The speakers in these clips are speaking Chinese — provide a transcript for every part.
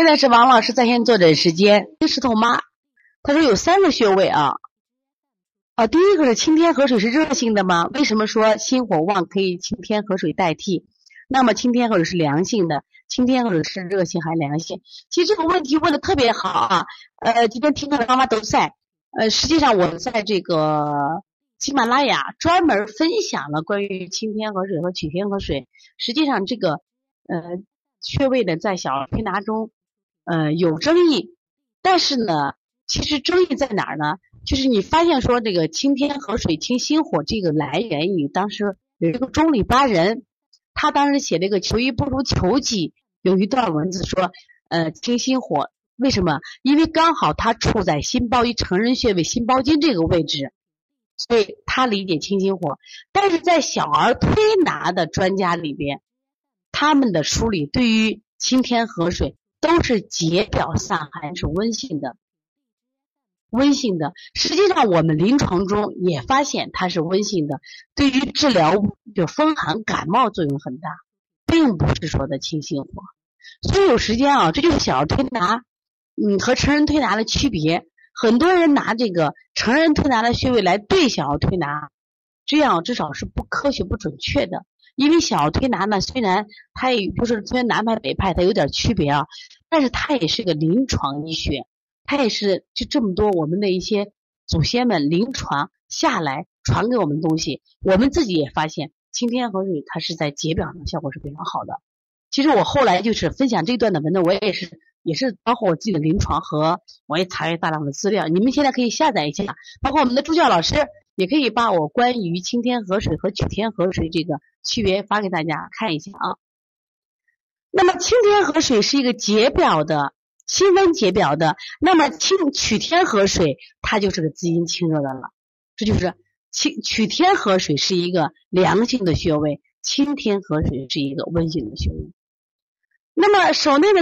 现在是王老师在线坐诊时间。石头妈，她说有三个穴位啊。啊，第一个是清天河水是热性的吗？为什么说心火旺可以清天河水代替？那么清天河水是凉性的，清天河水是热性还是凉性？其实这个问题问的特别好啊。呃，今天听课的妈妈都在。呃，实际上我在这个喜马拉雅专门分享了关于清天河水和取天河水。实际上这个呃穴位呢，在小儿推拿中呃有争议，但是呢，其实争议在哪儿呢？就是你发现说这个清天河水清心火这个来源于当时有一个中里巴人，他当时写这个求医不如求己，有一段文字说，呃清心火为什么？因为刚好他处在心包一成人穴位心包经这个位置，所以他理解清心火。但是在小儿推拿的专家里边，他们的梳理对于清天河水都是解表散寒是温性的。温性的，实际上我们临床中也发现它是温性的，对于治疗就风寒感冒作用很大，并不是说的清心火。所以有时间啊，这就是小儿推拿，嗯，和成人推拿的区别。很多人拿这个成人推拿的穴位来对小儿推拿，这样至少是不科学、不准确的。因为小儿推拿呢，虽然它也不是分南派北派，它有点区别啊，但是它也是个临床医学。它也是就这么多，我们的一些祖先们临床下来传给我们东西，我们自己也发现清天河水它是在解表上效果是非常好的。其实我后来就是分享这段的文字，我也是也是包括我自己的临床和我也查阅大量的资料，你们现在可以下载一下，包括我们的助教老师也可以把我关于清天河水和取天河水这个区别发给大家看一下啊。那么清天河水是一个解表的。清温解表的，那么清取天河水，它就是个滋阴清热的了。这就是清取天河水是一个凉性的穴位，清天河水是一个温性的穴位。那么手内的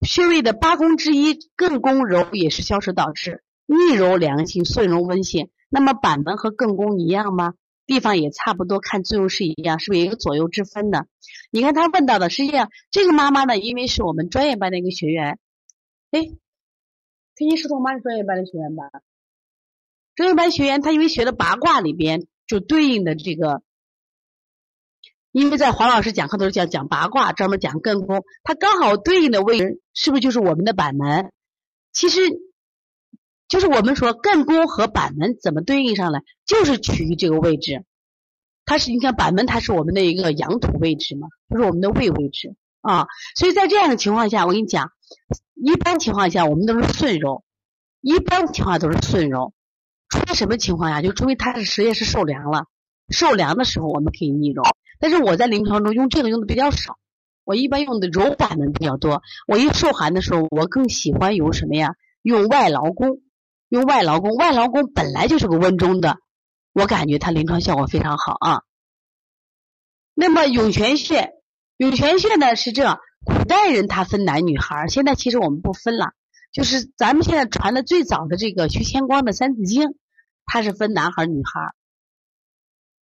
穴位的八宫之一艮宫揉也是消食导滞，逆揉凉性，顺揉温性。那么板门和艮宫一样吗？地方也差不多，看作用是一样，是不是也有左右之分的？你看他问到的，实际上这个妈妈呢，因为是我们专业班的一个学员，哎，天津石头妈是专业班的学员吧？专业班学员他因为学的八卦里边就对应的这个，因为在黄老师讲课的时候讲讲八卦，专门讲艮宫，他刚好对应的位置是不是就是我们的板门？其实。就是我们说艮宫和板门怎么对应上来，就是取于这个位置。它是你看板门，它是我们的一个阳土位置嘛，就是我们的胃位置啊。所以在这样的情况下，我跟你讲，一般情况下我们都是顺揉，一般情况下都是顺揉。除非什么情况下，就除非它是实验是受凉了，受凉的时候我们可以逆揉。但是我在临床中用这个用的比较少，我一般用的揉板门比较多。我一受寒的时候，我更喜欢用什么呀？用外劳宫。用外劳宫，外劳宫本来就是个温中的，我感觉它临床效果非常好啊。那么涌泉穴，涌泉穴呢是这，古代人他分男女孩，现在其实我们不分了，就是咱们现在传的最早的这个徐乾光的《三字经》，它是分男孩女孩，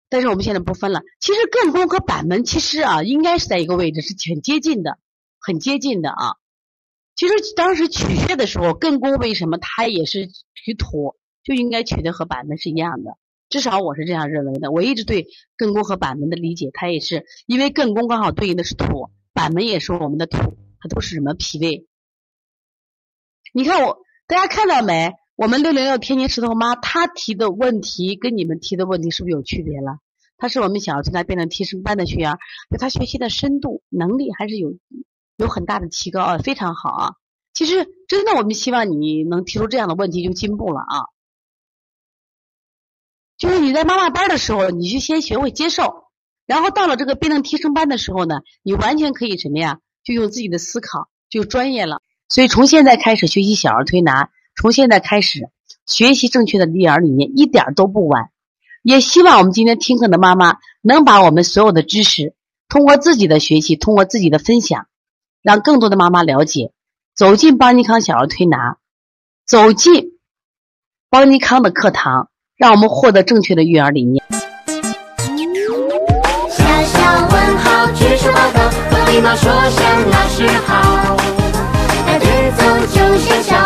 但是我们现在不分了。其实艮宫和板门其实啊，应该是在一个位置，是很接近的，很接近的啊。其实当时取穴的时候，艮宫为什么它也是取土，就应该取的和板门是一样的，至少我是这样认为的。我一直对艮宫和板门的理解，它也是因为艮宫刚好对应的是土，板门也是我们的土，它都是什么脾胃？你看我，大家看到没？我们六零六天津石头妈她提的问题跟你们提的问题是不是有区别了？她是我们小儿推拿辩证提升班的学员，就她学习的深度能力还是有。有很大的提高啊，非常好啊！其实真的，我们希望你能提出这样的问题就进步了啊。就是你在妈妈班的时候，你就先学会接受，然后到了这个辩证提升班的时候呢，你完全可以什么呀？就用自己的思考，就专业了。所以从现在开始学习小儿推拿，从现在开始学习正确的育儿理念，一点都不晚。也希望我们今天听课的妈妈能把我们所有的知识，通过自己的学习，通过自己的分享。让更多的妈妈了解走进邦尼康小儿推拿走进邦尼康的课堂让我们获得正确的育儿理念。小小问号举手报告和礼貌说声老师好。排队走就像小